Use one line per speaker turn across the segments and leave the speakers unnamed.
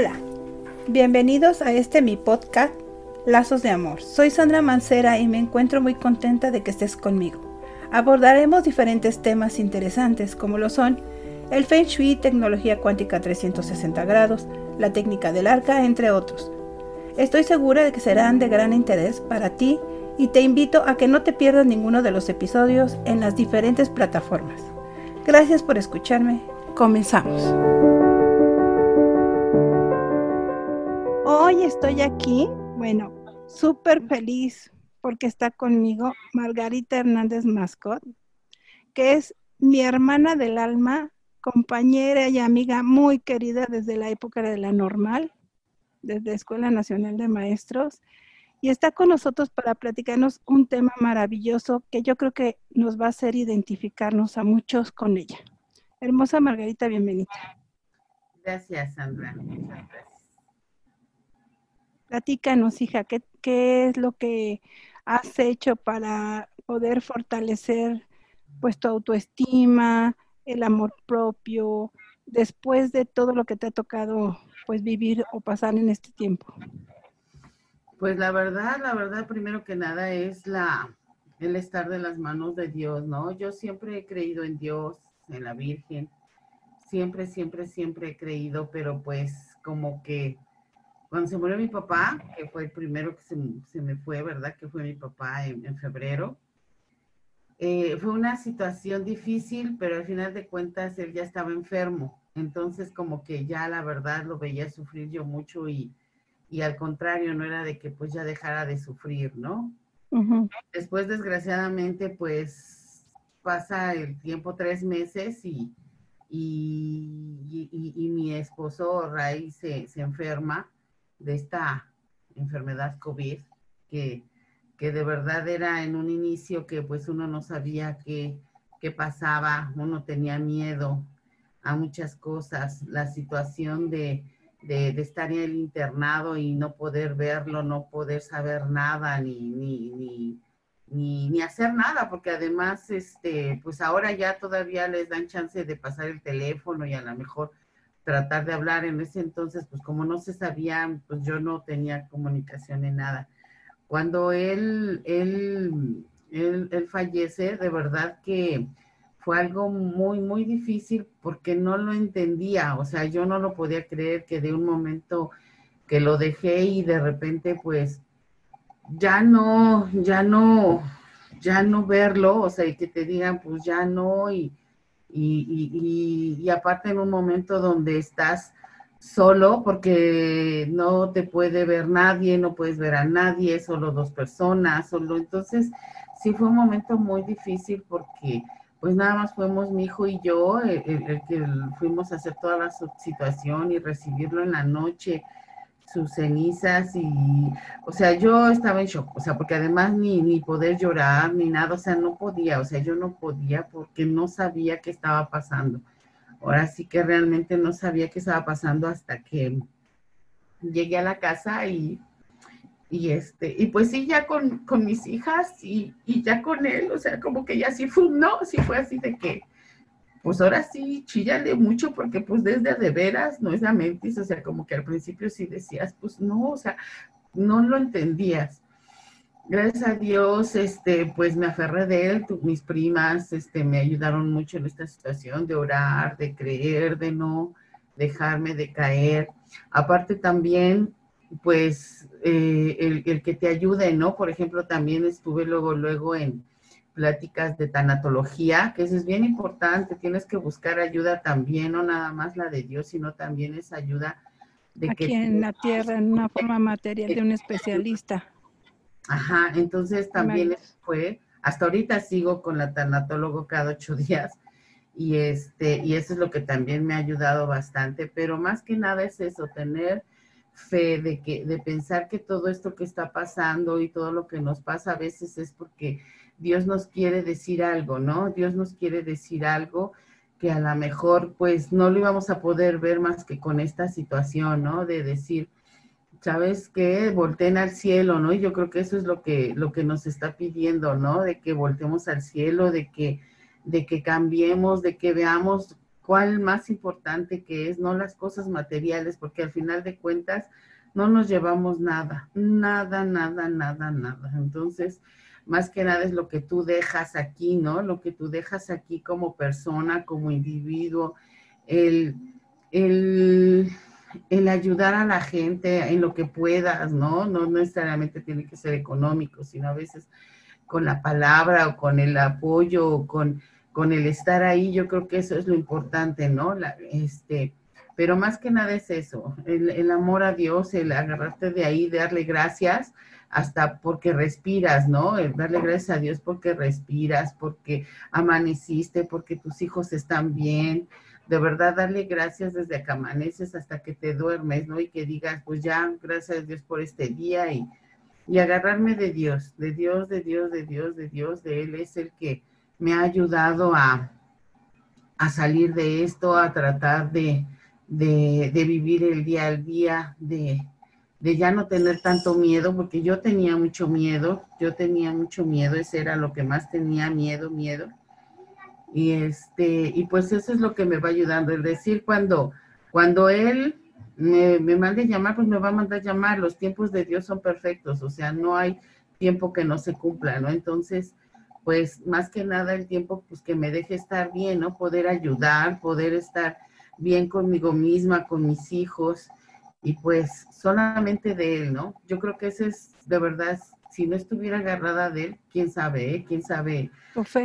Hola, bienvenidos a este mi podcast Lazos de Amor. Soy Sandra Mancera y me encuentro muy contenta de que estés conmigo. Abordaremos diferentes temas interesantes como lo son el Feng Shui, tecnología cuántica 360 grados, la técnica del arca, entre otros. Estoy segura de que serán de gran interés para ti y te invito a que no te pierdas ninguno de los episodios en las diferentes plataformas. Gracias por escucharme. Comenzamos. Estoy aquí, bueno, súper feliz porque está conmigo Margarita Hernández Mascot, que es mi hermana del alma, compañera y amiga muy querida desde la época de la normal, desde Escuela Nacional de Maestros, y está con nosotros para platicarnos un tema maravilloso que yo creo que nos va a hacer identificarnos a muchos con ella. Hermosa Margarita, bienvenida.
Gracias, Sandra. Muchas gracias.
Platícanos, hija, ¿qué, ¿qué es lo que has hecho para poder fortalecer pues tu autoestima, el amor propio, después de todo lo que te ha tocado pues vivir o pasar en este tiempo?
Pues la verdad, la verdad, primero que nada es la el estar de las manos de Dios, ¿no? Yo siempre he creído en Dios, en la Virgen, siempre, siempre, siempre he creído, pero pues como que cuando se murió mi papá, que fue el primero que se, me fue, ¿verdad? Que fue mi papá en, febrero. Eh, fue una situación difícil, pero al final de cuentas él ya estaba enfermo. Entonces como que ya la verdad lo veía sufrir yo mucho y, y al contrario, no era de que pues ya dejara de sufrir, ¿no? Después, desgraciadamente, pues pasa el tiempo tres meses y, y, y, mi esposo Ray se, se enferma de esta enfermedad COVID, que, que de verdad era en un inicio que pues uno no sabía qué, qué pasaba, uno tenía miedo a muchas cosas, la situación de, de, estar en el internado y no poder verlo, no poder saber nada, ni, ni, ni, ni, ni hacer nada, porque además, este, pues ahora ya todavía les dan chance de pasar el teléfono y a lo mejor tratar de hablar. En ese entonces, pues como no se sabía, pues yo no tenía comunicación en nada. Cuando él, él, él, fallece, de verdad que fue algo muy, muy difícil porque no lo entendía. O sea, yo no lo podía creer que de un momento que lo dejé y de repente, pues, ya no, ya no, ya no verlo, o sea, y que te digan, pues ya no, y, y, aparte en un momento donde estás solo porque no te puede ver nadie, no puedes ver a nadie, solo dos personas, solo entonces sí fue un momento muy difícil porque pues nada más fuimos mi hijo y yo el que fuimos a hacer toda la situación y recibirlo en la noche sus cenizas y, o sea, yo estaba en shock, o sea, porque además ni, ni poder llorar ni nada, o sea, no podía, o sea, yo no podía porque no sabía qué estaba pasando. Ahora sí que realmente no sabía qué estaba pasando hasta que llegué a la casa y, y este, y pues sí, ya con, con mis hijas y, y, ya con él, o sea, como que ya sí fue, no, sí fue así de que, pues ahora sí, chillale mucho porque pues desde de veras no es la mentis, o sea, como que al principio sí decías, pues no, o sea, no lo entendías. Gracias a Dios, este, pues me aferré de él, mis primas, este, me ayudaron mucho en esta situación de orar, de creer, de no dejarme de caer. Aparte también, pues, eh, el, el que te ayude, ¿no? Por ejemplo, también estuve luego, luego en, pláticas de tanatología, que eso es bien importante, tienes que buscar ayuda también, no nada más la de Dios, sino también esa ayuda
de Aquí en la tierra, en una forma material de un especialista.
Ajá, entonces también fue, hasta ahorita sigo con la tanatólogo cada ocho días, y este, y eso es lo que también me ha ayudado bastante, pero más que nada es eso, tener fe de que, de pensar que todo esto que está pasando y todo lo que nos pasa a veces es porque Dios nos quiere decir algo, ¿no? Dios nos quiere decir algo que a lo mejor pues no lo íbamos a poder ver más que con esta situación, ¿no? De decir, ¿sabes qué? Volteen al cielo, ¿no? Y yo creo que eso es lo que, lo que nos está pidiendo, ¿no? De que voltemos al cielo, de que, de que cambiemos, de que veamos cuál más importante que es, no las cosas materiales, porque al final de cuentas no nos llevamos nada, nada, nada, nada, nada. Entonces, más que nada es lo que tú dejas aquí, ¿no? Lo que tú dejas aquí como persona, como individuo, el, el, el ayudar a la gente en lo que puedas, ¿no? No necesariamente tiene que ser económico, sino a veces con la palabra o con el apoyo o con, con el estar ahí, yo creo que eso es lo importante, ¿no? Este, pero más que nada es eso, el, amor a Dios, el agarrarte de ahí, darle gracias, hasta porque respiras, ¿no? Darle gracias a Dios porque respiras, porque amaneciste, porque tus hijos están bien. De verdad, darle gracias desde que amaneces hasta que te duermes, ¿no? Y que digas, pues ya, gracias a Dios por este día y, y agarrarme de Dios, de Dios, de Dios, de Dios, de Dios, de Él es el que me ha ayudado a, a salir de esto, a tratar de, de, vivir el día al día, de, de ya no tener tanto miedo, porque yo tenía mucho miedo, yo tenía mucho miedo, ese era lo que más tenía miedo, miedo. Y este, y pues eso es lo que me va ayudando, es decir, cuando, cuando él me, me mande llamar, pues me va a mandar llamar, los tiempos de Dios son perfectos, o sea, no hay tiempo que no se cumpla, ¿no? Entonces, pues más que nada el tiempo, pues que me deje estar bien, ¿no? Poder ayudar, poder estar bien conmigo misma, con mis hijos y pues solamente de él, ¿no? Yo creo que ese es de verdad, si no estuviera agarrada de él, quién sabe, ¿eh? quién sabe.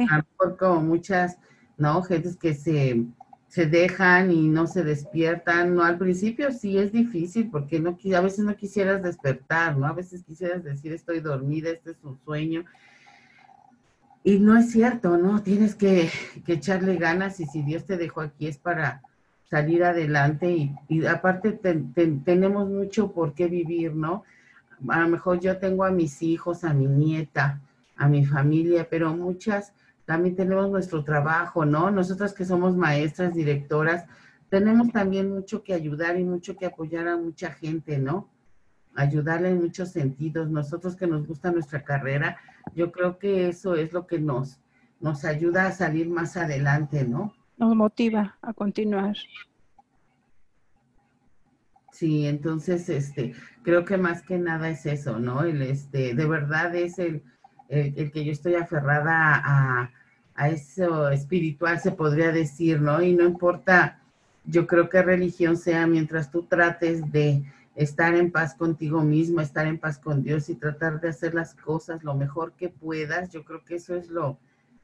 A mejor como muchas, ¿no? Gentes que se, se dejan y no se despiertan, ¿no? Al principio sí es difícil porque no, a veces no quisieras despertar, ¿no? A veces quisieras decir estoy dormida, este es un sueño. Y no es cierto, ¿no? Tienes que, que echarle ganas y si Dios te dejó aquí es para, salir adelante y, aparte tenemos mucho por qué vivir, ¿no? A lo mejor yo tengo a mis hijos, a mi nieta, a mi familia, pero muchas también tenemos nuestro trabajo, ¿no? Nosotras que somos maestras, directoras, tenemos también mucho que ayudar y mucho que apoyar a mucha gente, ¿no? Ayudarle en muchos sentidos. Nosotros que nos gusta nuestra carrera, yo creo que eso es lo que nos, nos ayuda a salir más adelante, ¿no?
Nos motiva a continuar.
Sí, entonces, este, creo que más que nada es eso, ¿no? El, este, de verdad es el, el, que yo estoy aferrada a, a, eso espiritual, se podría decir, ¿no? Y no importa, yo creo que religión sea mientras tú trates de estar en paz contigo mismo, estar en paz con Dios y tratar de hacer las cosas lo mejor que puedas, yo creo que eso es lo,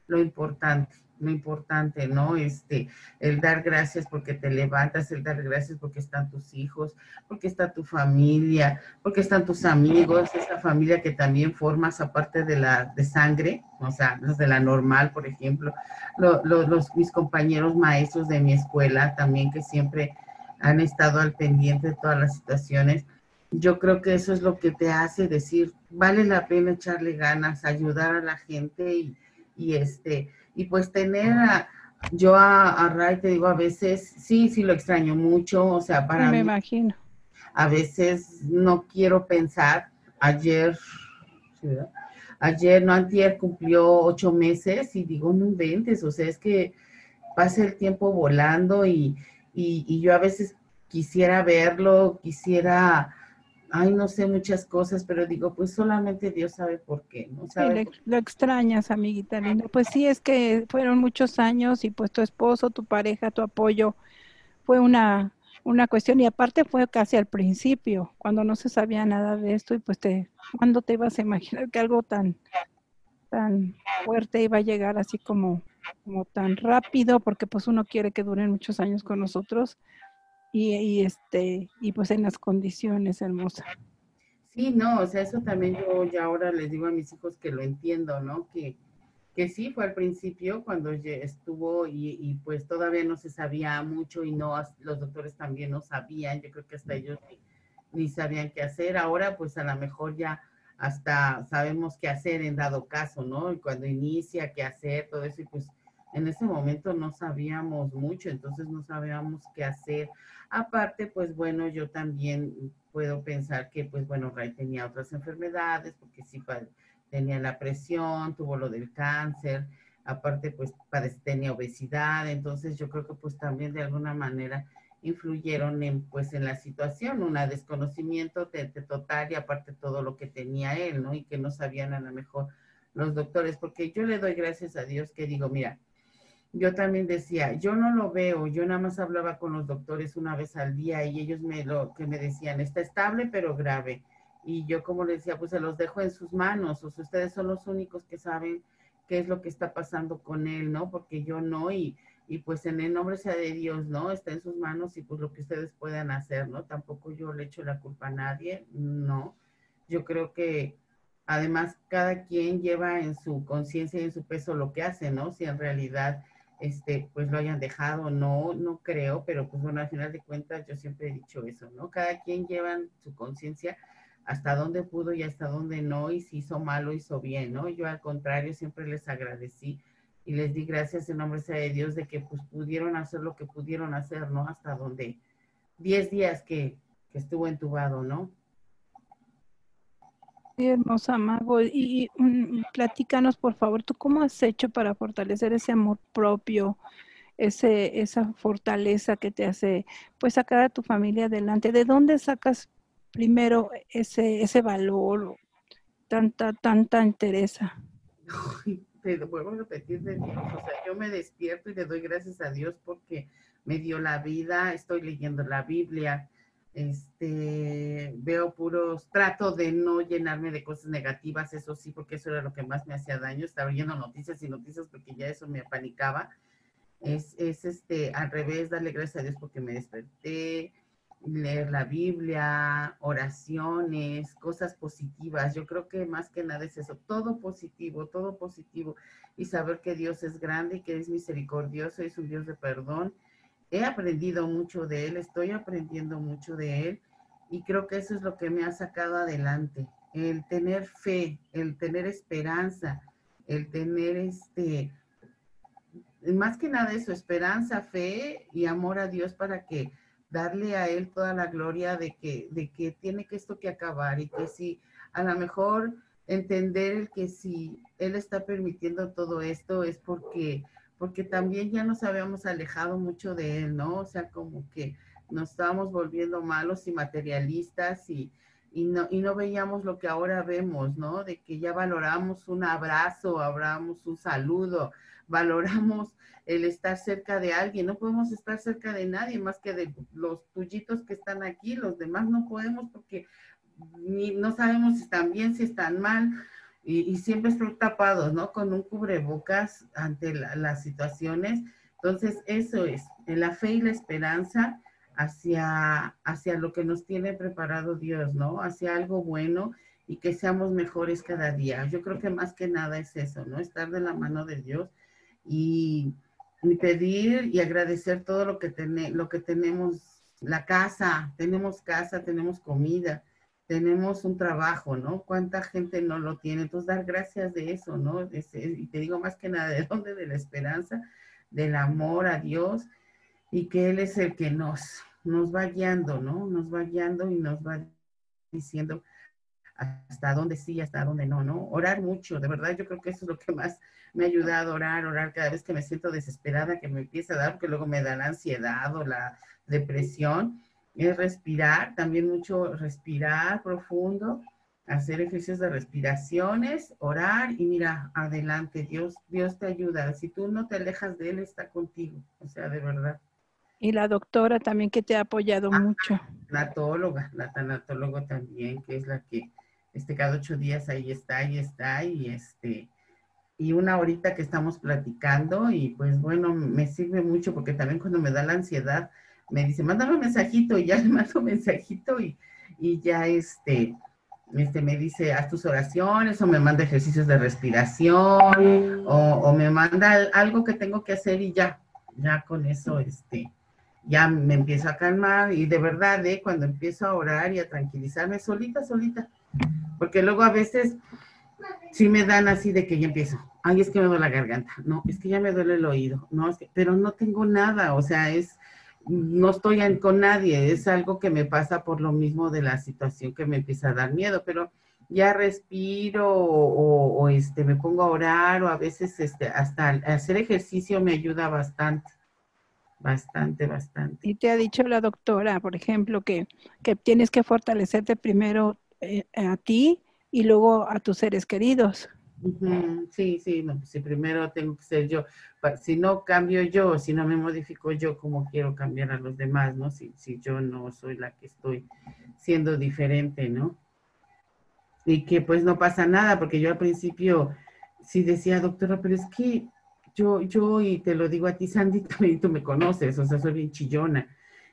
lo importante lo importante, ¿no? Este, el dar gracias porque te levantas, el dar gracias porque están tus hijos, porque está tu familia, porque están tus amigos, esa familia que también formas aparte de la de sangre, o sea, de la normal, por ejemplo, los, mis compañeros maestros de mi escuela también que siempre han estado al pendiente de todas las situaciones. Yo creo que eso es lo que te hace decir, vale la pena echarle ganas, ayudar a la gente y, y este, y pues tener a, yo a, Ray te digo, a veces sí, sí lo extraño mucho, o sea, para
Me imagino.
A veces no quiero pensar, ayer, ayer, no antier cumplió ocho meses y digo, no inventes, o sea, es que pasa el tiempo volando y, y, y yo a veces quisiera verlo, quisiera ay, no sé muchas cosas, pero digo, pues solamente Dios sabe por qué, ¿no?
lo extrañas, amiguita linda. Pues sí, es que fueron muchos años y pues tu esposo, tu pareja, tu apoyo fue una, una cuestión y aparte fue casi al principio, cuando no se sabía nada de esto y pues te, ¿cuándo te ibas a imaginar que algo tan, tan fuerte iba a llegar así como, como tan rápido? Porque pues uno quiere que duren muchos años con nosotros y, este y pues en las condiciones hermosas.
Sí, no, o sea, eso también yo ya ahora les digo a mis hijos que lo entiendo, ¿no? Que, que sí fue al principio cuando estuvo y, y, pues todavía no se sabía mucho y no, los doctores también no sabían, yo creo que hasta ellos ni, ni sabían qué hacer. Ahora pues a lo mejor ya hasta sabemos qué hacer en dado caso, ¿no? Y cuando inicia, qué hacer, todo eso, y pues en ese momento no sabíamos mucho, entonces no sabíamos qué hacer. Aparte, pues bueno, yo también puedo pensar que, pues bueno, Ray tenía otras enfermedades, porque sí tenía la presión, tuvo lo del cáncer, aparte pues tenía obesidad, entonces yo creo que pues también de alguna manera influyeron en pues en la situación, un desconocimiento de, total y aparte todo lo que tenía él, ¿no? Y que no sabían a lo mejor los doctores, porque yo le doy gracias a Dios que digo, mira, yo también decía, yo no lo veo, yo nada más hablaba con los doctores una vez al día y ellos me lo que me decían, está estable pero grave. Y yo como les decía, pues se los dejo en sus manos, o sea, ustedes son los únicos que saben qué es lo que está pasando con él, ¿no? Porque yo no, y, y pues en el nombre sea de Dios, ¿no? Está en sus manos y pues lo que ustedes puedan hacer, ¿no? Tampoco yo le echo la culpa a nadie, no. Yo creo que además cada quien lleva en su conciencia y en su peso lo que hace, ¿no? Si en realidad este, pues lo hayan dejado, no, no creo, pero pues bueno, al final de cuentas yo siempre he dicho eso, ¿no? Cada quien lleva su conciencia hasta dónde pudo y hasta dónde no, y si hizo mal o hizo bien, ¿no? Yo al contrario siempre les agradecí y les di gracias en nombre de Dios de que pues pudieron hacer lo que pudieron hacer, ¿no? Hasta donde, 10 días que, que estuvo entubado, ¿no?
Hermosa Mago. Y, platícanos, por favor, ¿tú cómo has hecho para fortalecer ese amor propio, ese, esa fortaleza que te hace, pues, sacar a tu familia adelante? ¿De dónde sacas primero ese, ese valor, tanta, tanta interesa?
Te a repetir de Dios, o sea, yo me despierto y le doy gracias a Dios porque me dio la vida, estoy leyendo la Biblia, este, veo puros, trato de no llenarme de cosas negativas, eso sí, porque eso era lo que más me hacía daño, estaba viendo noticias y noticias porque ya eso me apanicaba. Es, es este, al revés, darle gracias a Dios porque me desperté, leer la Biblia, oraciones, cosas positivas. Yo creo que más que nada es eso, todo positivo, todo positivo. Y saber que Dios es grande y que es misericordioso, es un Dios de perdón he aprendido mucho de él, estoy aprendiendo mucho de él y creo que eso es lo que me ha sacado adelante, el tener fe, el tener esperanza, el tener este, más que nada eso, esperanza, fe y amor a Dios para que darle a él toda la gloria de que, de que tiene que esto que acabar y que si a lo mejor entender que si él está permitiendo todo esto es porque porque también ya nos habíamos alejado mucho de él, ¿no? O sea, como que nos estábamos volviendo malos y materialistas y, y, no, y no veíamos lo que ahora vemos, ¿no? De que ya valoramos un abrazo, valoramos un saludo, valoramos el estar cerca de alguien. No podemos estar cerca de nadie más que de los tuyitos que están aquí, los demás no podemos porque ni, no sabemos si están bien, si están mal y, siempre están tapados, ¿no? Con un cubrebocas ante las situaciones. Entonces, eso es, la fe y la esperanza hacia, hacia lo que nos tiene preparado Dios, ¿no? Hacia algo bueno y que seamos mejores cada día. Yo creo que más que nada es eso, ¿no? Estar de la mano de Dios y, pedir y agradecer todo lo que, ten, lo que tenemos, la casa, tenemos casa, tenemos comida, tenemos un trabajo, ¿no? ¿Cuánta gente no lo tiene? Entonces, dar gracias de eso, ¿no? y te digo más que nada, ¿de dónde? De la esperanza, del amor a Dios y que Él es el que nos, nos va guiando, ¿no? Nos va guiando y nos va diciendo hasta dónde sí, hasta dónde no, ¿no? Orar mucho, de verdad, yo creo que eso es lo que más me ha ayudado orar, orar cada vez que me siento desesperada, que me empieza a dar, porque luego me da la ansiedad o la depresión es respirar, también mucho respirar profundo, hacer ejercicios de respiraciones, orar y mira, adelante, Dios, Dios te ayuda. Si tú no te alejas de Él, está contigo, o sea, de verdad.
Y la doctora también que te ha apoyado ah, mucho.
La tanatóloga, la tanatóloga también, que es la que este, cada ocho días ahí está, ahí está, y este, y una horita que estamos platicando, y pues bueno, me sirve mucho porque también cuando me da la ansiedad, me dice, mándame un mensajito y ya le mando un mensajito y, y ya este, este me dice, haz tus oraciones o me manda ejercicios de respiración o, me manda algo que tengo que hacer y ya, ya con eso, este, ya me empiezo a calmar y de verdad, ¿eh? cuando empiezo a orar y a tranquilizarme solita, solita, porque luego a veces sí me dan así de que ya empiezo, ay, es que me duele la garganta, no, es que ya me duele el oído, no, es que, pero no tengo nada, o sea, es no estoy con nadie, es algo que me pasa por lo mismo de la situación que me empieza a dar miedo, pero ya respiro o, este, me pongo a orar o a veces este, hasta hacer ejercicio me ayuda bastante. Bastante, bastante.
Y te ha dicho la doctora, por ejemplo, que, que tienes que fortalecerte primero eh, a ti y luego a tus seres queridos.
Sí, sí, no, si primero tengo que ser yo. Si no cambio yo, si no me modifico yo, ¿cómo quiero cambiar a los demás, no? Si, si yo no soy la que estoy siendo diferente, ¿no? Y que pues no pasa nada, porque yo al principio sí decía, doctora, pero es que yo, yo, y te lo digo a ti, Sandy, también tú me conoces, o sea, soy bien chillona.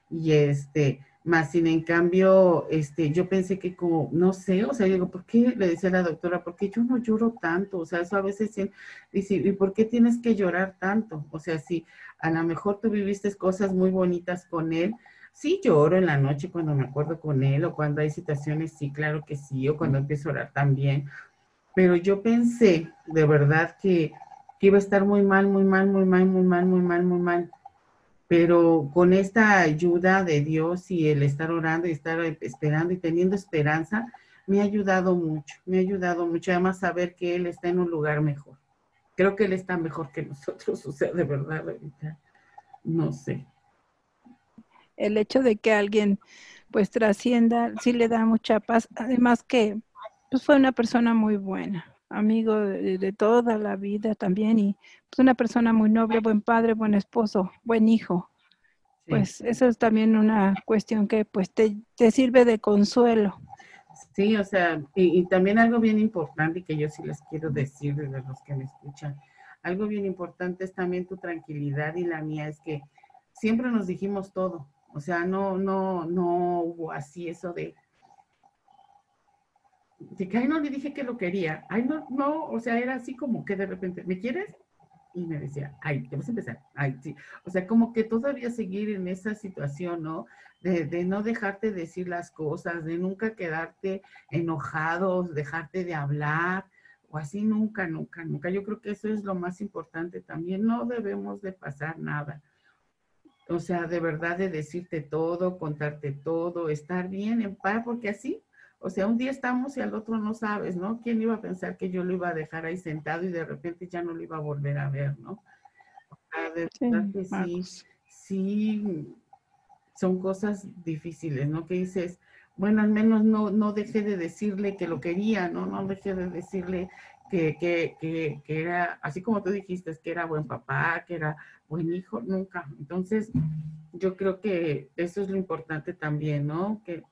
Y este, más sin en cambio, este, yo pensé que como, no sé, o sea, digo, ¿por qué? Le decía la doctora, ¿por qué yo no lloro tanto? O sea, eso a veces dice, ¿y por qué tienes que llorar tanto? O sea, si a lo mejor tú viviste cosas muy bonitas con él, sí lloro en la noche cuando me acuerdo con él, o cuando hay situaciones, sí, claro que sí, o cuando empiezo a orar también. Pero yo pensé, de verdad, que, que iba a estar muy mal, muy mal, muy mal, muy mal, muy mal, muy mal pero con esta ayuda de Dios y el estar orando y estar esperando y teniendo esperanza, me ha ayudado mucho, me ha ayudado mucho, además saber que Él está en un lugar mejor. Creo que Él está mejor que nosotros, o sea, de verdad, ahorita, no sé.
El hecho de que alguien pues trascienda, sí le da mucha paz, además que pues fue una persona muy buena, amigo de, toda la vida también y pues una persona muy noble, buen padre, buen esposo, buen hijo. Pues eso es también una cuestión que pues te, sirve de consuelo.
Sí, o sea, y, también algo bien importante que yo sí les quiero decir de los que me escuchan, algo bien importante es también tu tranquilidad y la mía es que siempre nos dijimos todo, o sea, no, no, no hubo así eso de, de que, ay, no, le dije que lo quería. Ay, no, no, o sea, era así como que de repente, ¿me quieres? Y me decía, ay, ya vas a empezar. Ay, sí. O sea, como que todavía seguir en esa situación, ¿no? De, de no dejarte decir las cosas, de nunca quedarte enojado, dejarte de hablar, o así nunca, nunca, nunca. Yo creo que eso es lo más importante también. No debemos de pasar nada. O sea, de verdad de decirte todo, contarte todo, estar bien en paz, porque así o sea, un día estamos y al otro no sabes, ¿no? ¿Quién iba a pensar que yo lo iba a dejar ahí sentado y de repente ya no lo iba a volver a ver, ¿no? verdad que sí, sí, son cosas difíciles, ¿no? Que dices, bueno, al menos no, no dejé de decirle que lo quería, ¿no? No dejé de decirle que, que, que, que, era, así como tú dijiste, que era buen papá, que era buen hijo, nunca. Entonces, yo creo que eso es lo importante también, ¿no? Que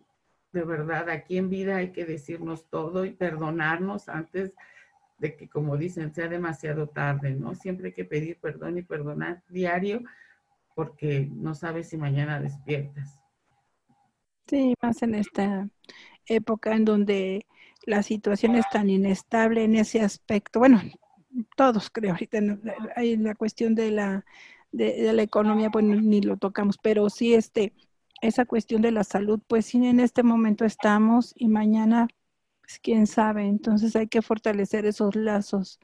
de verdad, aquí en vida hay que decirnos todo y perdonarnos antes de que, como dicen, sea demasiado tarde, ¿no? Siempre hay que pedir perdón y perdonar diario porque no sabes si mañana despiertas.
Sí, más en esta época en donde la situación es tan inestable en ese aspecto. Bueno, todos creo, ahorita hay la cuestión de la, de, la economía, pues ni lo tocamos, pero sí este, esa cuestión de la salud, pues sí, en este momento estamos y mañana, pues quién sabe, entonces hay que fortalecer esos lazos.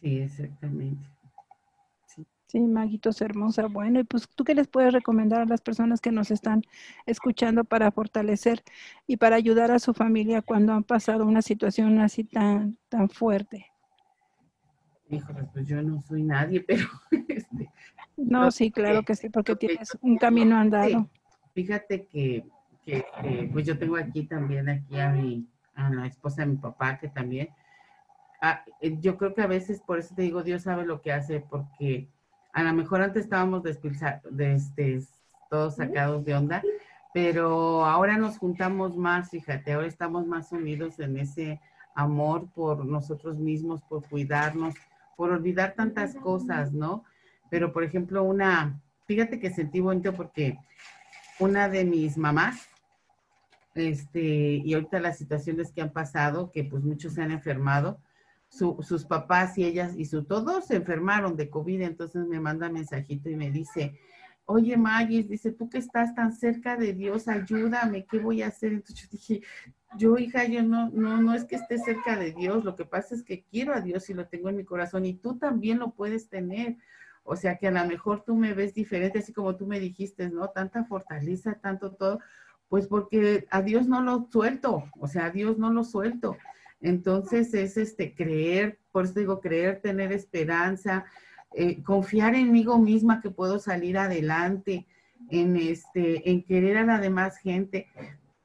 Sí, exactamente.
Sí. sí, Maguitos hermosa. Bueno, y pues tú qué les puedes recomendar a las personas que nos están escuchando para fortalecer y para ayudar a su familia cuando han pasado una situación así tan, tan fuerte.
Híjole, pues yo no soy nadie, pero este,
no, sí, claro que sí, porque tienes un camino andado.
Fíjate que, que, pues yo tengo aquí también aquí a mi, a la esposa de mi papá, que también, ah, eh, yo creo que a veces, por eso te digo, Dios sabe lo que hace, porque a lo mejor antes estábamos de este, todos sacados de onda, pero ahora nos juntamos más, fíjate, ahora estamos más unidos en ese amor por nosotros mismos, por cuidarnos, por olvidar tantas cosas, ¿no? Pero, por ejemplo, una, fíjate que sentí bonito porque una de mis mamás, este, y ahorita las situaciones que han pasado, que pues muchos se han enfermado, sus papás y ellas y su, todos se enfermaron de COVID, entonces me manda mensajito y me dice, oye Magis, dice, tú que estás tan cerca de Dios, ayúdame, ¿qué voy a hacer? Entonces yo dije, yo hija, yo no, no, no es que esté cerca de Dios, lo que pasa es que quiero a Dios y lo tengo en mi corazón y tú también lo puedes tener. O sea que a lo mejor tú me ves diferente, así como tú me dijiste, ¿no? Tanta fortaleza, tanto todo, Pues porque a Dios no lo suelto, o sea, a Dios no lo suelto. Entonces es este creer, por eso digo creer, tener esperanza, eh, confiar en mí misma que puedo salir adelante, en este, en querer a la demás gente,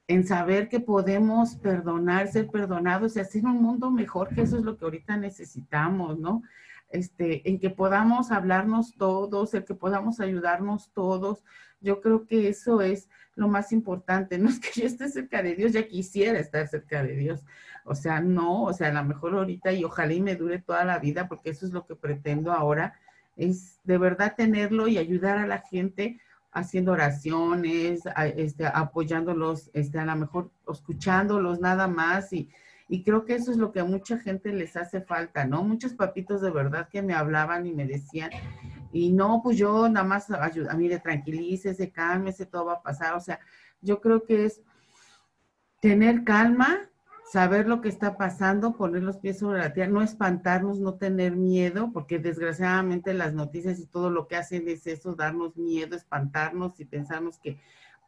en saber que podemos perdonar, ser perdonados y hacer un mundo mejor, que eso es lo que ahorita necesitamos, ¿no? Este, en que podamos hablarnos todos, el que podamos ayudarnos todos. Yo creo que eso es lo más importante. No es que yo esté cerca de Dios, ya quisiera estar cerca de Dios. O sea, no, o sea, a lo mejor ahorita y ojalá y me dure toda la vida, porque eso es lo que pretendo ahora, es de verdad tenerlo y ayudar a la gente haciendo oraciones, este, apoyándolos, este, a lo mejor escuchándolos nada más y, y creo que eso es lo que a mucha gente les hace falta, ¿no? Muchos papitos de verdad que me hablaban y me decían, y no, pues yo nada más ayuda, mire, tranquilícese, cálmese, todo va a pasar. O sea, yo creo que es tener calma, saber lo que está pasando, poner los pies sobre la tierra, no espantarnos, no tener miedo, porque desgraciadamente las noticias y todo lo que hacen es eso, darnos miedo, espantarnos y pensarnos que,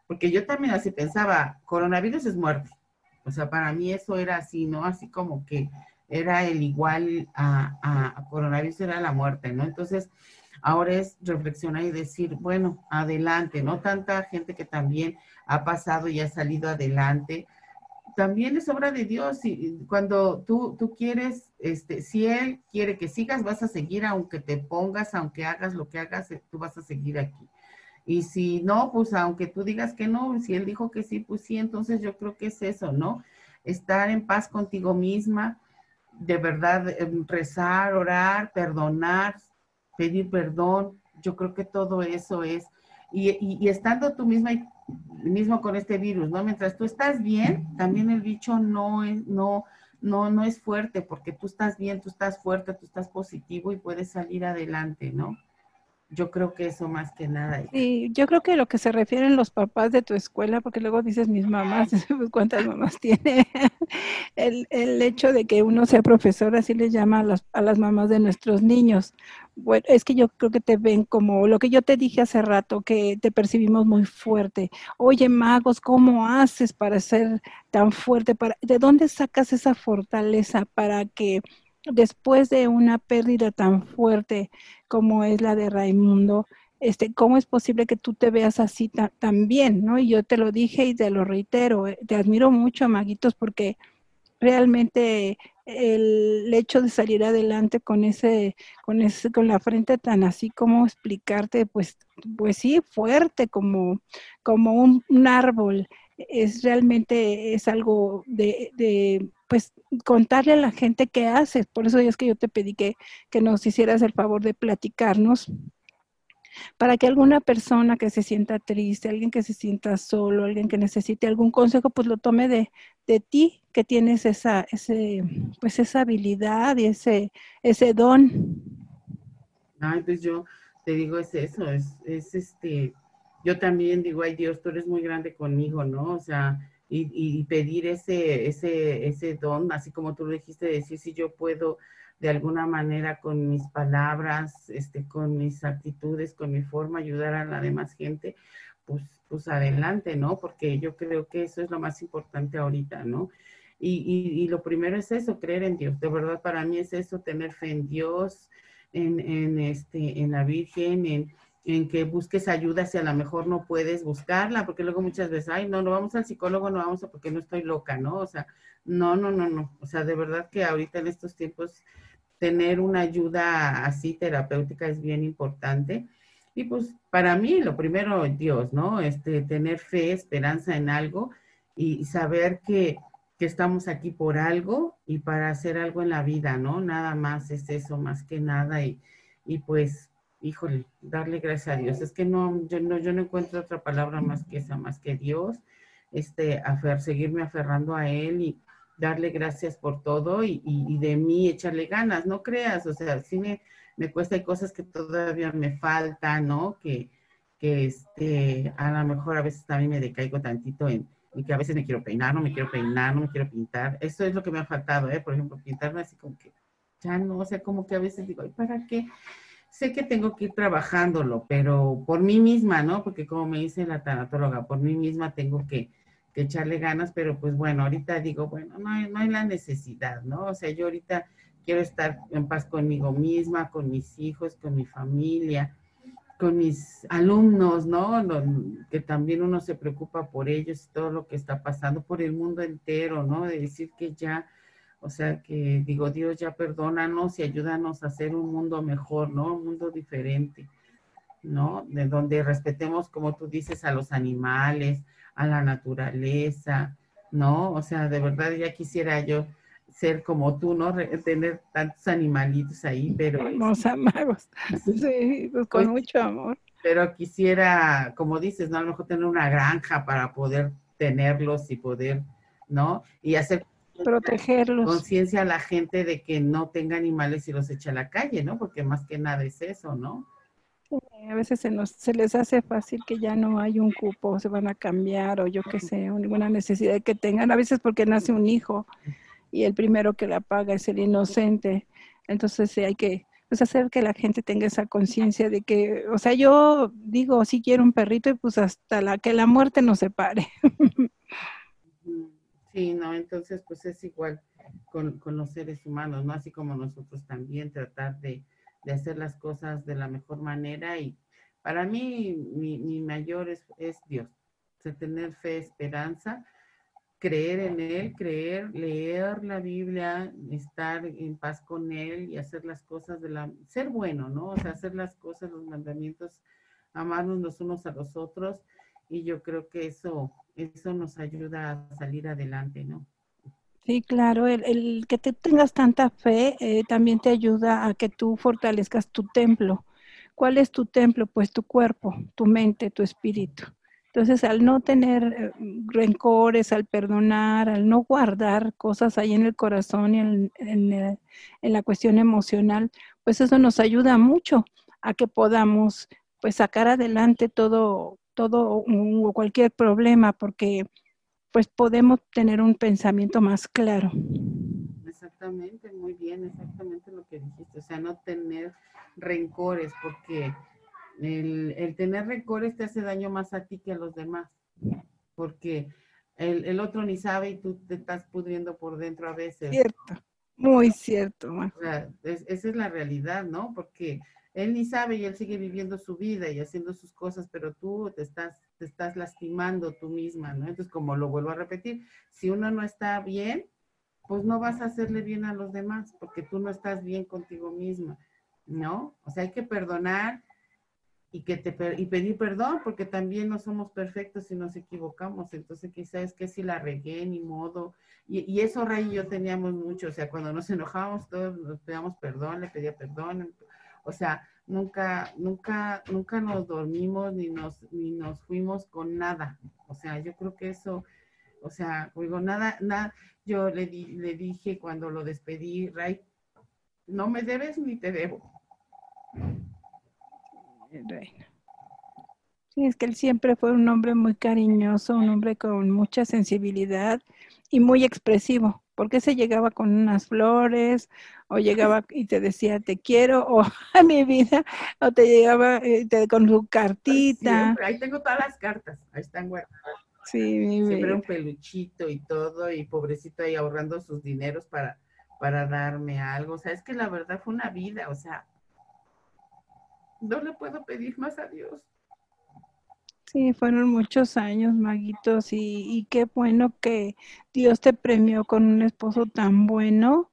porque yo también así pensaba, coronavirus es muerte. O sea, para mí eso era así, ¿no? Así como que era el igual a, coronavirus, era la muerte, ¿no? Entonces, ahora es reflexionar y decir, bueno, adelante, ¿no? Tanta gente que también ha pasado y ha salido adelante también es obra de Dios y cuando tú, tú quieres, este, si Él quiere que sigas, vas a seguir aunque te pongas, aunque hagas lo que hagas, eh, tú vas a seguir aquí. Y si no, pues aunque tú digas que no, si Él dijo que sí, pues sí, entonces yo creo que es eso, ¿no? Estar en paz contigo misma, de verdad, em, rezar, orar, perdonar, pedir perdón, yo creo que todo eso es. Y, y estando tú misma mismo con este virus, ¿no? Mientras tú estás bien, también el bicho no es, no, no, no es fuerte, porque tú estás bien, tú estás fuerte, tú estás positivo y puedes salir adelante, ¿no? Yo creo que eso más que nada.
Sí, yo creo que lo que se refieren los papás de tu escuela, porque luego dices mis mamás, pues, ¿cuántas mamás tiene? El, el hecho de que uno sea profesor, así le llama a las, a las mamás de nuestros niños. Bueno, es que yo creo que te ven como lo que yo te dije hace rato, que te percibimos muy fuerte. Oye, magos, ¿cómo haces para ser tan fuerte? ¿De dónde sacas esa fortaleza para que después de una pérdida tan fuerte como es la de Raimundo, este, ¿cómo es posible que tú te veas así tan bien? ¿no? Y yo te lo dije y te lo reitero, eh, te admiro mucho, Maguitos, porque realmente el hecho de salir adelante con ese, con ese, con la frente tan así como explicarte, pues, pues sí, fuerte, como, como un, árbol, es realmente es algo de, pues contarle a la gente qué haces. Por eso es que yo te pedí que, que nos hicieras el favor de platicarnos para que alguna persona que se sienta triste, alguien que se sienta solo, alguien que necesite algún consejo, pues lo tome de, de ti, que tienes esa, ese, pues esa habilidad y ese, ese don.
Ay, pues yo te digo, es eso, es, es este, yo también digo, ay Dios, tú eres muy grande conmigo, ¿no? O sea, y, pedir ese, ese, ese don, así como tú lo dijiste, decir si yo puedo de alguna manera con mis palabras, este, con mis actitudes, con mi forma, ayudar a la demás gente, pues, pues adelante, ¿no? Porque yo creo que eso es lo más importante ahorita, ¿no? Y, y, y lo primero es eso, creer en Dios. De verdad, para mí es eso, tener fe en Dios, en, en, este, en la Virgen, en, en que busques ayuda si a lo mejor no puedes buscarla, porque luego muchas veces, ay, no, no vamos al psicólogo, no vamos a porque no estoy loca, ¿no? O sea, no, no, no, no. O sea, de verdad que ahorita en estos tiempos tener una ayuda así terapéutica es bien importante. Y pues para mí lo primero, Dios, ¿no? Este, tener fe, esperanza en algo y saber que, que estamos aquí por algo y para hacer algo en la vida, ¿no? Nada más es eso, más que nada. Y, y pues híjole, darle gracias a Dios. Es que no, yo no, yo no encuentro otra palabra más que esa, más que Dios, este, afer, seguirme aferrando a Él y darle gracias por todo y, y, de mí echarle ganas, no creas, o sea, sí me, me cuesta, hay cosas que todavía me faltan, ¿no? Que, que este, a lo mejor a veces también me decaigo tantito en, y que a veces me quiero peinar, no me quiero peinar, no me quiero pintar. Eso es lo que me ha faltado, ¿eh? Por ejemplo, pintarme así como que ya no, o sea, como que a veces digo, ¿y para qué? Sé que tengo que ir trabajándolo, pero por mí misma, ¿no? Porque como me dice la tanatóloga, por mí misma tengo que, que echarle ganas, pero pues bueno, ahorita digo, bueno, no hay, no hay la necesidad, ¿no? O sea, yo ahorita quiero estar en paz conmigo misma, con mis hijos, con mi familia, con mis alumnos, ¿no? Que también uno se preocupa por ellos y todo lo que está pasando por el mundo entero, ¿no? De decir que ya, o sea, que digo, Dios ya perdónanos y ayúdanos a hacer un mundo mejor, ¿no? Un mundo diferente, ¿no? De donde respetemos, como tú dices, a los animales, a la naturaleza, ¿no? O sea, de verdad ya quisiera yo ser como tú, ¿no? tener tantos animalitos ahí, pero...
Vamos amamos. Sí, pues con pues, mucho amor.
Pero quisiera, como dices, ¿no? A lo mejor tener una granja para poder tenerlos y poder, ¿no? Y hacer...
Protegerlos.
Conciencia a la gente de que no tenga animales y los eche a la calle, ¿no? Porque más que nada es eso, ¿no?
a veces se, nos, se les hace fácil que ya no hay un cupo, se van a cambiar o yo qué sé, ninguna necesidad que tengan, a veces porque nace un hijo y el primero que la paga es el inocente. Entonces sí, hay que pues, hacer que la gente tenga esa conciencia de que, o sea, yo digo, si quiero un perrito y pues hasta la que la muerte nos separe.
Sí, no, entonces pues es igual con, con los seres humanos, ¿no? Así como nosotros también tratar de, de hacer las cosas de la mejor manera y para mí mi, mi mayor es, es Dios, tener fe, esperanza creer en Él, creer, leer la Biblia, estar en paz con Él y hacer las cosas de la, ser bueno, ¿no? O sea, hacer las cosas, los mandamientos, amarnos los unos a los otros y yo creo que eso, eso nos ayuda a salir adelante, ¿no?
Sí, claro, el, que te tengas tanta fe eh, también te ayuda a que tú fortalezcas tu templo. ¿Cuál es tu templo? Pues tu cuerpo, tu mente, tu espíritu. Entonces, al no tener eh, rencores, al perdonar, al no guardar cosas ahí en el corazón y en, en, la cuestión emocional, pues eso nos ayuda mucho a que podamos pues sacar adelante todo, todo o cualquier problema, porque pues podemos tener un pensamiento más claro.
Exactamente, muy bien, exactamente lo que dijiste, o sea, no tener rencores, porque el, tener rencores te hace daño más a ti que a los demás, porque el, otro ni sabe y tú te estás pudriendo por dentro a veces.
Cierto, muy cierto.
esa es la realidad, ¿no? Porque él ni sabe y él sigue viviendo su vida y haciendo sus cosas, pero tú te estás, te estás lastimando tú misma, ¿no? Entonces, como lo vuelvo a repetir, si uno no está bien, pues no vas a hacerle bien a los demás, porque tú no estás bien contigo misma, ¿no? O sea, hay que perdonar y, que te, y pedir perdón, porque también no somos perfectos y nos equivocamos. Entonces, quizás es que si la regué, ni modo. Y, y, eso Ray y yo teníamos mucho. O sea, cuando nos enojábamos, todos nos pedíamos perdón, le pedía perdón. O sea, nunca, nunca, nunca nos dormimos ni nos, ni nos fuimos con nada. O sea, yo creo que eso, o sea, digo, nada, nada, yo le, di, le dije cuando lo despedí, Ray, no me debes ni te debo.
Sí, es que él siempre fue un hombre muy cariñoso, un hombre con mucha sensibilidad y muy expresivo, porque se llegaba con unas flores o llegaba y te decía te quiero o a mi vida o te llegaba eh, con su cartita.
ahí tengo todas las cartas, ahí están guardadas.
Sí, mi
Siempre un peluchito y todo y pobrecito ahí ahorrando sus dineros para, para darme algo. O sea, es que la verdad fue una vida, o sea, no le puedo pedir más a Dios.
Sí, fueron muchos años, Maguitos, y, qué bueno que Dios te premió con un esposo tan bueno.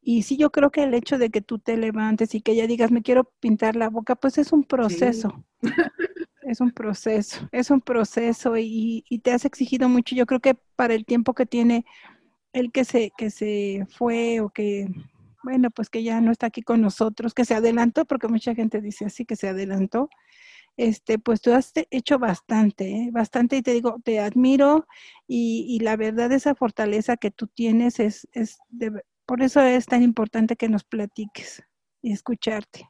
Y sí, yo creo que el hecho de que tú te levantes y que ella digas, me quiero pintar la boca, pues es un proceso. es un proceso, es un proceso y, y, te has exigido mucho. Yo creo que para el tiempo que tiene el que se, que se fue o que bueno, pues que ya no está aquí con nosotros, que se adelantó, porque mucha gente dice así, que se adelantó, este, pues tú has hecho bastante, ¿eh? bastante, y te digo, te admiro, y, la verdad esa fortaleza que tú tienes es, es por eso es tan importante que nos platiques y escucharte.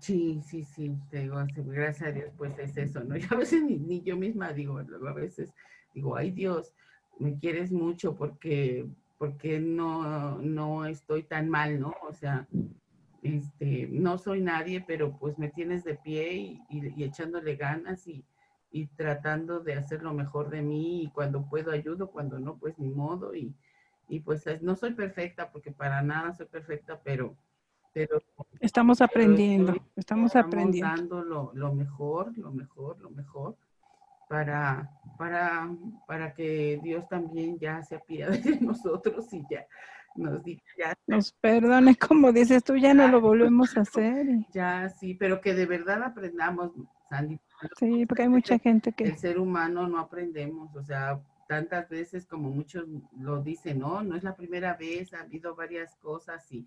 Sí, sí, sí, te digo, gracias a Dios, pues es eso, ¿no? Yo a veces ni, ni yo misma digo, a veces digo, ay Dios, me quieres mucho porque porque no, no estoy tan mal, ¿no? O sea, este, no soy nadie, pero pues me tienes de pie y, echándole ganas y, y tratando de hacer lo mejor de mí y cuando puedo ayudo, cuando no, pues ni modo y, pues no soy perfecta porque para nada soy perfecta, pero... pero
estamos aprendiendo, estamos, aprendiendo.
dando lo, lo, mejor, lo mejor, lo mejor para, para, para que Dios también ya se apiade de nosotros y ya nos diga, ya.
Nos perdone, como dices tú, ya no lo volvemos a hacer.
Ya, sí, pero que de verdad aprendamos, Sandy.
Sí, porque hay mucha gente que...
El ser humano no aprendemos, o sea, tantas veces como muchos lo dicen, no, no es la primera vez, ha habido varias cosas y,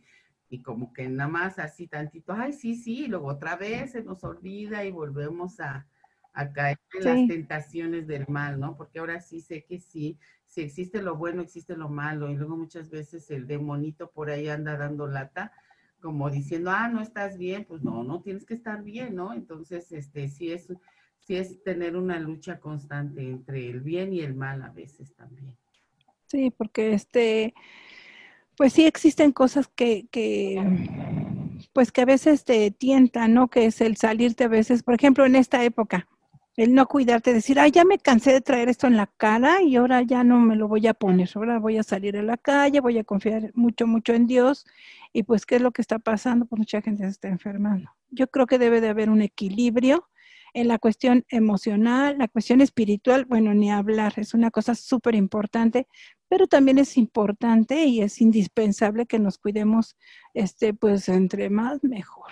y como que nada más así tantito, ay, sí, sí, y luego otra vez se nos olvida y volvemos a, a caer en las tentaciones del mal, ¿no? Porque ahora sí sé que sí, si existe lo bueno, existe lo malo, y luego muchas veces el demonito por ahí anda dando lata, como diciendo, ah, no estás bien, pues no, no tienes que estar bien, ¿no? Entonces, este, sí es, sí es tener una lucha constante entre el bien y el mal a veces también.
Sí, porque este, pues sí existen cosas que, que pues que a veces te tientan, ¿no? Que es el salirte a veces, por ejemplo, en esta época, el no cuidarte, decir, ay, ya me cansé de traer esto en la cara y ahora ya no me lo voy a poner, ahora voy a salir a la calle, voy a confiar mucho, mucho en Dios y pues, ¿qué es lo que está pasando? Pues mucha gente se está enfermando. Yo creo que debe de haber un equilibrio en la cuestión emocional, la cuestión espiritual, bueno, ni hablar, es una cosa súper importante, pero también es importante y es indispensable que nos cuidemos, este, pues, entre más, mejor.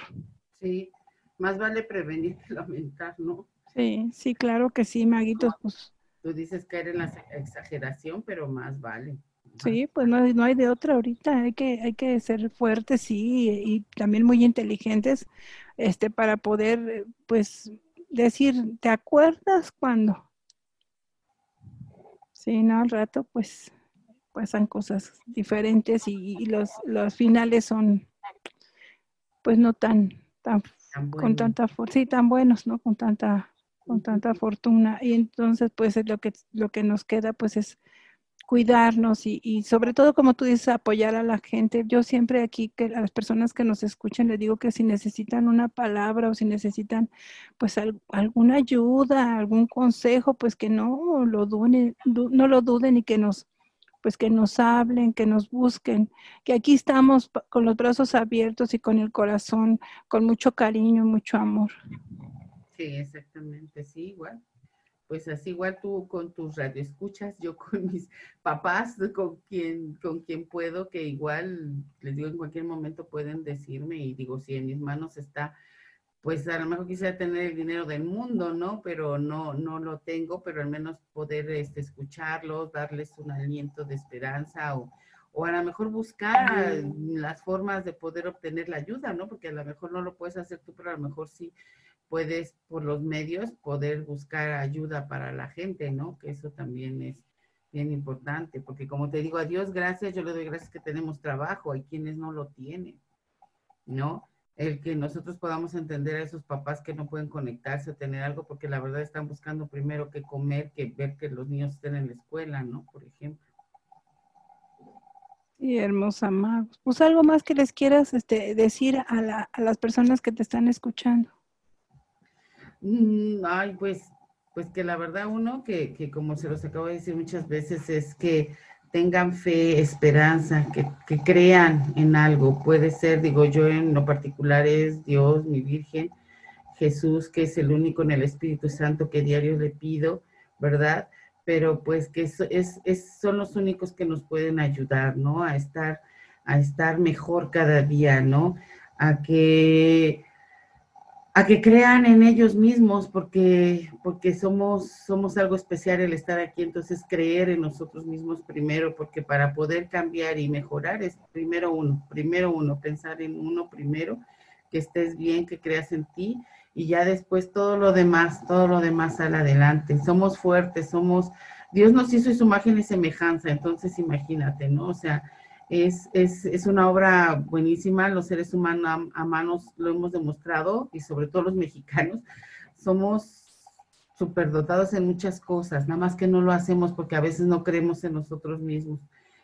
Sí, más vale prevenir que lamentar, ¿no?
Sí, sí, claro que sí, Maguitos. Pues.
Tú dices caer en la exageración, pero más vale.
Sí, pues no, no hay de otra ahorita, hay que, hay que ser fuertes, sí, y, también muy inteligentes, este, para poder, pues, decir, ¿te acuerdas cuando? Sí, no, al rato, pues, pasan cosas diferentes y, los, los finales son, pues, no tan, tan, con tanta fuerza, sí, tan buenos, ¿no? Con tanta con tanta fortuna. Y entonces, pues lo que, lo que nos queda, pues es cuidarnos y, y, sobre todo, como tú dices, apoyar a la gente. Yo siempre aquí, que a las personas que nos escuchan, les digo que si necesitan una palabra o si necesitan, pues alguna ayuda, algún consejo, pues que no lo duden, no lo duden y que nos pues que nos hablen, que nos busquen, que aquí estamos con los brazos abiertos y con el corazón, con mucho cariño, mucho amor.
Sí, exactamente, sí, igual. Pues así igual tú con tus radioescuchas, yo con mis papás, con quien, con quien puedo, que igual les digo en cualquier momento pueden decirme y digo, si en mis manos está, pues a lo mejor quisiera tener el dinero del mundo, ¿no? Pero no, no lo tengo, pero al menos poder este, escucharlos, darles un aliento de esperanza o, o a lo mejor buscar las formas de poder obtener la ayuda, ¿no? Porque a lo mejor no lo puedes hacer tú, pero a lo mejor sí puedes por los medios poder buscar ayuda para la gente, ¿no? Que eso también es bien importante, porque como te digo, a Dios gracias, yo le doy gracias que tenemos trabajo, hay quienes no lo tienen, ¿no? El que nosotros podamos entender a esos papás que no pueden conectarse o tener algo, porque la verdad están buscando primero que comer, que ver que los niños estén en la escuela, ¿no? Por ejemplo.
Y hermosa Magos. Pues algo más que les quieras este, decir a, a las personas que te están escuchando.
Mm, ay, pues, pues que la verdad uno, que, que, como se los acabo de decir muchas veces, es que tengan fe, esperanza, que, que, crean en algo. Puede ser, digo yo, en lo particular es Dios, mi Virgen, Jesús, que es el único en el Espíritu Santo que diario le pido, ¿verdad? Pero pues que es, es, son los únicos que nos pueden ayudar, ¿no? A estar, a estar mejor cada día, ¿no? A que a que crean en ellos mismos, porque, porque somos, somos algo especial el estar aquí, entonces creer en nosotros mismos primero, porque para poder cambiar y mejorar es primero uno, primero uno, pensar en uno primero, que estés bien, que creas en ti, y ya después todo lo demás, todo lo demás sale adelante. Somos fuertes, somos, Dios nos hizo su imagen y semejanza, entonces imagínate, ¿no? O sea, es, es, es, una obra buenísima, los seres humanos a, manos lo hemos demostrado y sobre todo los mexicanos somos superdotados en muchas cosas, nada más que no lo hacemos porque a veces no creemos en nosotros mismos.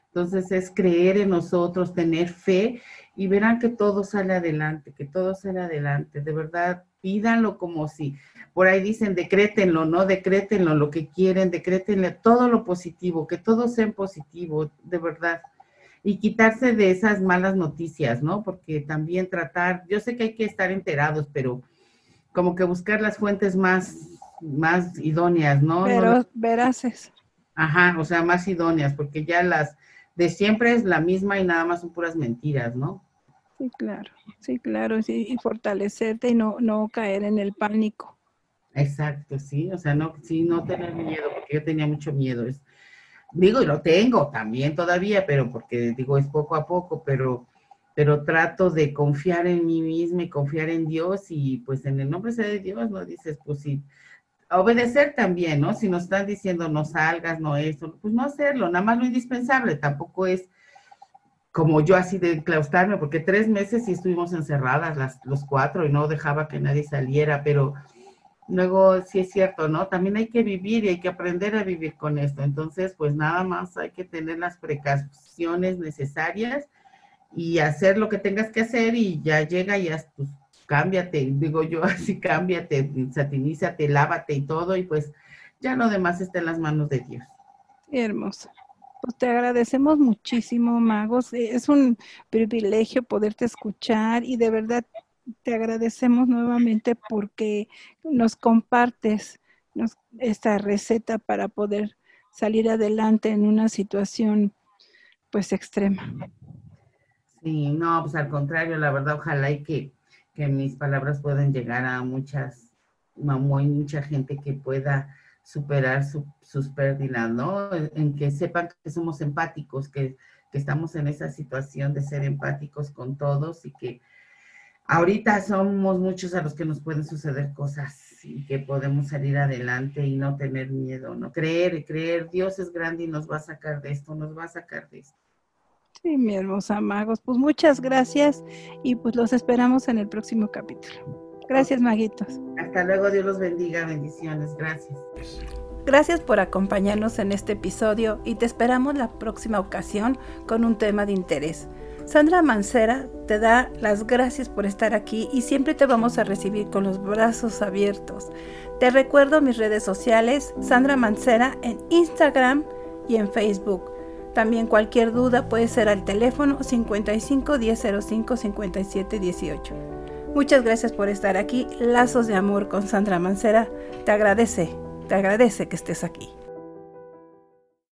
Entonces es creer en nosotros, tener fe y verán que todo sale adelante, que todo sale adelante. De verdad, pídanlo como si, por ahí dicen, decrétenlo, ¿no? Decrétenlo lo que quieren, decrétenle todo lo positivo, que todo sea en positivo, de verdad. Y quitarse de esas malas noticias, ¿no? Porque también tratar, yo sé que hay que estar enterados, pero como que buscar las fuentes más, más idóneas, ¿no?
Pero veraces.
Ajá, o sea, más idóneas, porque ya las de siempre es la misma y nada más son puras mentiras, ¿no?
Sí, claro, sí, claro, sí, y fortalecerte y no, no caer en el pánico.
Exacto, sí, o sea, no, sí, no tener miedo, porque yo tenía mucho miedo. Es, digo, y lo tengo también todavía, pero porque digo, es poco a poco, pero pero trato de confiar en mí misma y confiar en Dios y pues en el nombre de Dios, ¿no? Dices, pues sí, obedecer también, ¿no? Si nos están diciendo no salgas, no esto, pues no hacerlo, nada más lo indispensable, tampoco es como yo así de claustrarme, porque tres meses sí estuvimos encerradas las, los cuatro y no dejaba que nadie saliera, pero luego sí es cierto, ¿no? También hay que vivir y hay que aprender a vivir con esto, entonces pues nada más hay que tener las precauciones necesarias y hacer lo que tengas que hacer y ya llega y ya, pues, cámbiate, digo yo así, cámbiate, satinízate, lávate y todo y pues ya lo demás está en las manos de Dios.
Hermoso. Pues te agradecemos muchísimo, Magos. Es un privilegio poderte escuchar y de verdad te agradecemos nuevamente porque nos compartes esta receta para poder salir adelante en una situación pues extrema.
Sí, no, pues al contrario, la verdad, ojalá y que, mis palabras puedan llegar a muchas, a muy, mucha gente que pueda superar sus pérdidas, ¿no? En que sepan que somos empáticos, que, que estamos en esa situación de ser empáticos con todos y que ahorita somos muchos a los que nos pueden suceder cosas y que podemos salir adelante y no tener miedo, ¿no? Creer, creer, Dios es grande y nos va a sacar de esto, nos va a sacar de esto.
Sí, mi hermosa Magos. Pues muchas gracias y pues los esperamos en el próximo capítulo. Gracias, Maguitos.
Hasta luego, Dios los bendiga, bendiciones, gracias.
Gracias por acompañarnos en este episodio y te esperamos la próxima ocasión con un tema de interés. Sandra Mancera te da las gracias por estar aquí y siempre te vamos a recibir con los brazos abiertos. Te recuerdo mis redes sociales, Sandra Mancera en Instagram y en Facebook. También cualquier duda puede ser al teléfono 55 1005 57 18. Muchas gracias por estar aquí. Lazos de amor con Sandra Mancera. Te agradece, te agradece que estés aquí.